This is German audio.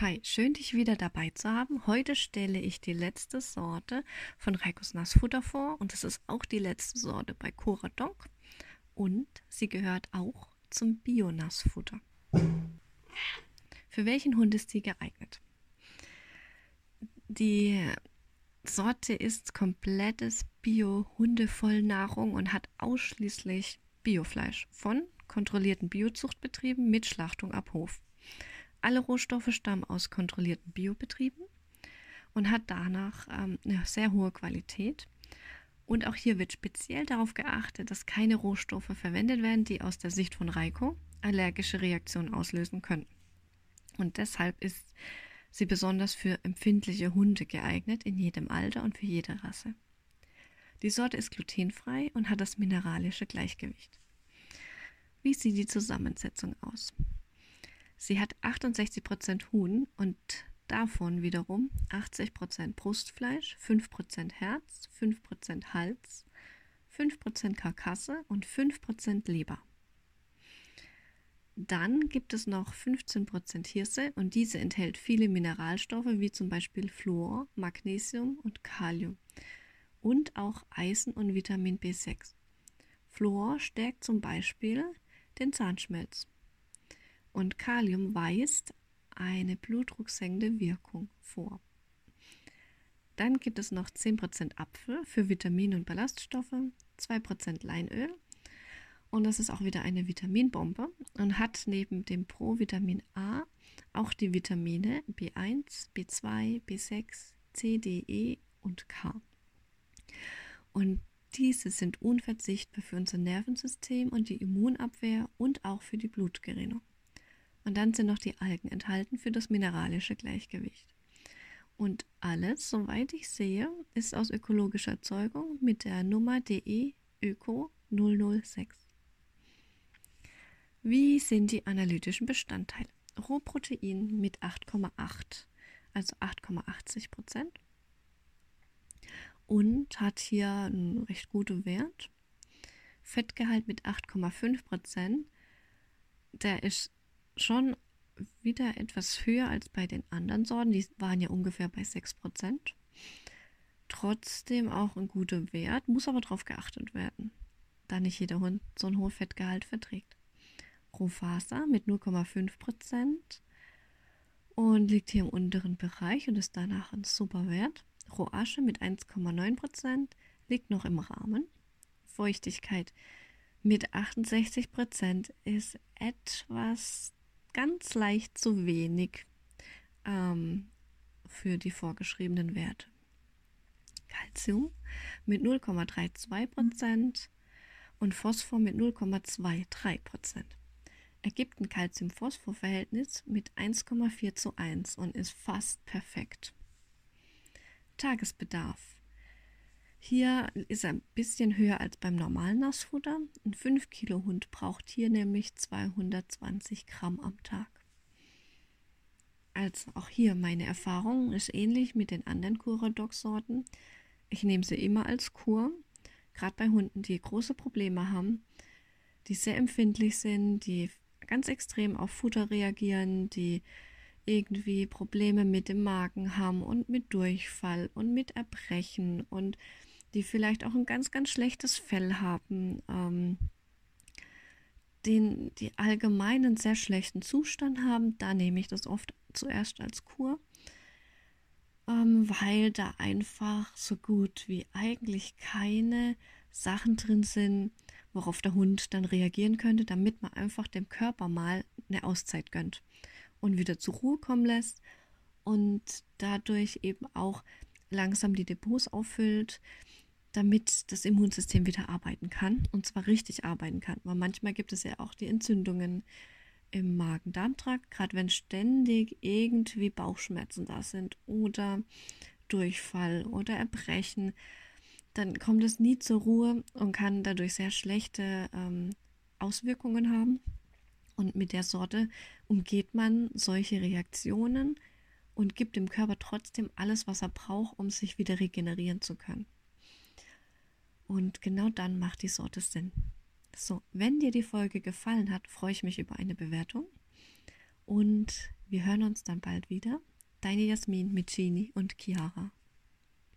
Hi, schön dich wieder dabei zu haben. Heute stelle ich die letzte Sorte von Reikos Nassfutter vor und es ist auch die letzte Sorte bei Cora Donk und sie gehört auch zum Bio-Nassfutter. Für welchen Hund ist sie geeignet? Die Sorte ist komplettes Bio-Hundevollnahrung und hat ausschließlich Biofleisch von kontrollierten Biozuchtbetrieben mit Schlachtung ab Hof. Alle Rohstoffe stammen aus kontrollierten Biobetrieben und hat danach ähm, eine sehr hohe Qualität. Und auch hier wird speziell darauf geachtet, dass keine Rohstoffe verwendet werden, die aus der Sicht von Reiko allergische Reaktionen auslösen können. Und deshalb ist sie besonders für empfindliche Hunde geeignet, in jedem Alter und für jede Rasse. Die Sorte ist glutenfrei und hat das mineralische Gleichgewicht. Wie sieht die Zusammensetzung aus? Sie hat 68% Huhn und davon wiederum 80% Brustfleisch, 5% Herz, 5% Hals, 5% Karkasse und 5% Leber. Dann gibt es noch 15% Hirse und diese enthält viele Mineralstoffe wie zum Beispiel Fluor, Magnesium und Kalium und auch Eisen und Vitamin B6. Fluor stärkt zum Beispiel den Zahnschmelz und Kalium weist eine blutdrucksenkende Wirkung vor. Dann gibt es noch 10% Apfel für Vitamine und Ballaststoffe, 2% Leinöl und das ist auch wieder eine Vitaminbombe und hat neben dem Provitamin A auch die Vitamine B1, B2, B6, C, D, E und K. Und diese sind unverzichtbar für unser Nervensystem und die Immunabwehr und auch für die Blutgerinnung. Und dann sind noch die Algen enthalten für das mineralische Gleichgewicht. Und alles, soweit ich sehe, ist aus ökologischer Erzeugung mit der Nummer DE Öko 006. Wie sind die analytischen Bestandteile? Rohprotein mit 8,8, also 8,80 Prozent. Und hat hier einen recht guten Wert. Fettgehalt mit 8,5 Prozent. Der ist schon wieder etwas höher als bei den anderen Sorten. Die waren ja ungefähr bei 6%. Trotzdem auch ein guter Wert, muss aber darauf geachtet werden, da nicht jeder Hund so ein hohes Fettgehalt verträgt. Rohfaser mit 0,5% und liegt hier im unteren Bereich und ist danach ein super Wert. Rohasche mit 1,9% liegt noch im Rahmen. Feuchtigkeit mit 68% ist etwas ganz leicht zu wenig ähm, für die vorgeschriebenen Werte. Calcium mit 0,32 Prozent und Phosphor mit 0,23 Prozent. Ergibt ein Calcium-Phosphor-Verhältnis mit 1,4 zu 1 und ist fast perfekt. Tagesbedarf hier ist er ein bisschen höher als beim normalen Nassfutter. Ein 5 Kilo Hund braucht hier nämlich 220 Gramm am Tag. Also auch hier meine Erfahrung ist ähnlich mit den anderen Curadox-Sorten. Ich nehme sie immer als Kur, gerade bei Hunden, die große Probleme haben, die sehr empfindlich sind, die ganz extrem auf Futter reagieren, die irgendwie Probleme mit dem Magen haben und mit Durchfall und mit Erbrechen und die vielleicht auch ein ganz, ganz schlechtes Fell haben, ähm, den, die allgemeinen sehr schlechten Zustand haben, da nehme ich das oft zuerst als Kur, ähm, weil da einfach so gut wie eigentlich keine Sachen drin sind, worauf der Hund dann reagieren könnte, damit man einfach dem Körper mal eine Auszeit gönnt und wieder zur Ruhe kommen lässt und dadurch eben auch langsam die Depots auffüllt, damit das Immunsystem wieder arbeiten kann und zwar richtig arbeiten kann. Weil manchmal gibt es ja auch die Entzündungen im Magen-Darm-Trakt, gerade wenn ständig irgendwie Bauchschmerzen da sind oder Durchfall oder Erbrechen, dann kommt es nie zur Ruhe und kann dadurch sehr schlechte ähm, Auswirkungen haben. Und mit der Sorte umgeht man solche Reaktionen und gibt dem Körper trotzdem alles, was er braucht, um sich wieder regenerieren zu können. Und genau dann macht die Sorte Sinn. So, wenn dir die Folge gefallen hat, freue ich mich über eine Bewertung. Und Wir hören uns dann bald wieder. Deine Jasmin mit Genie und Chiara.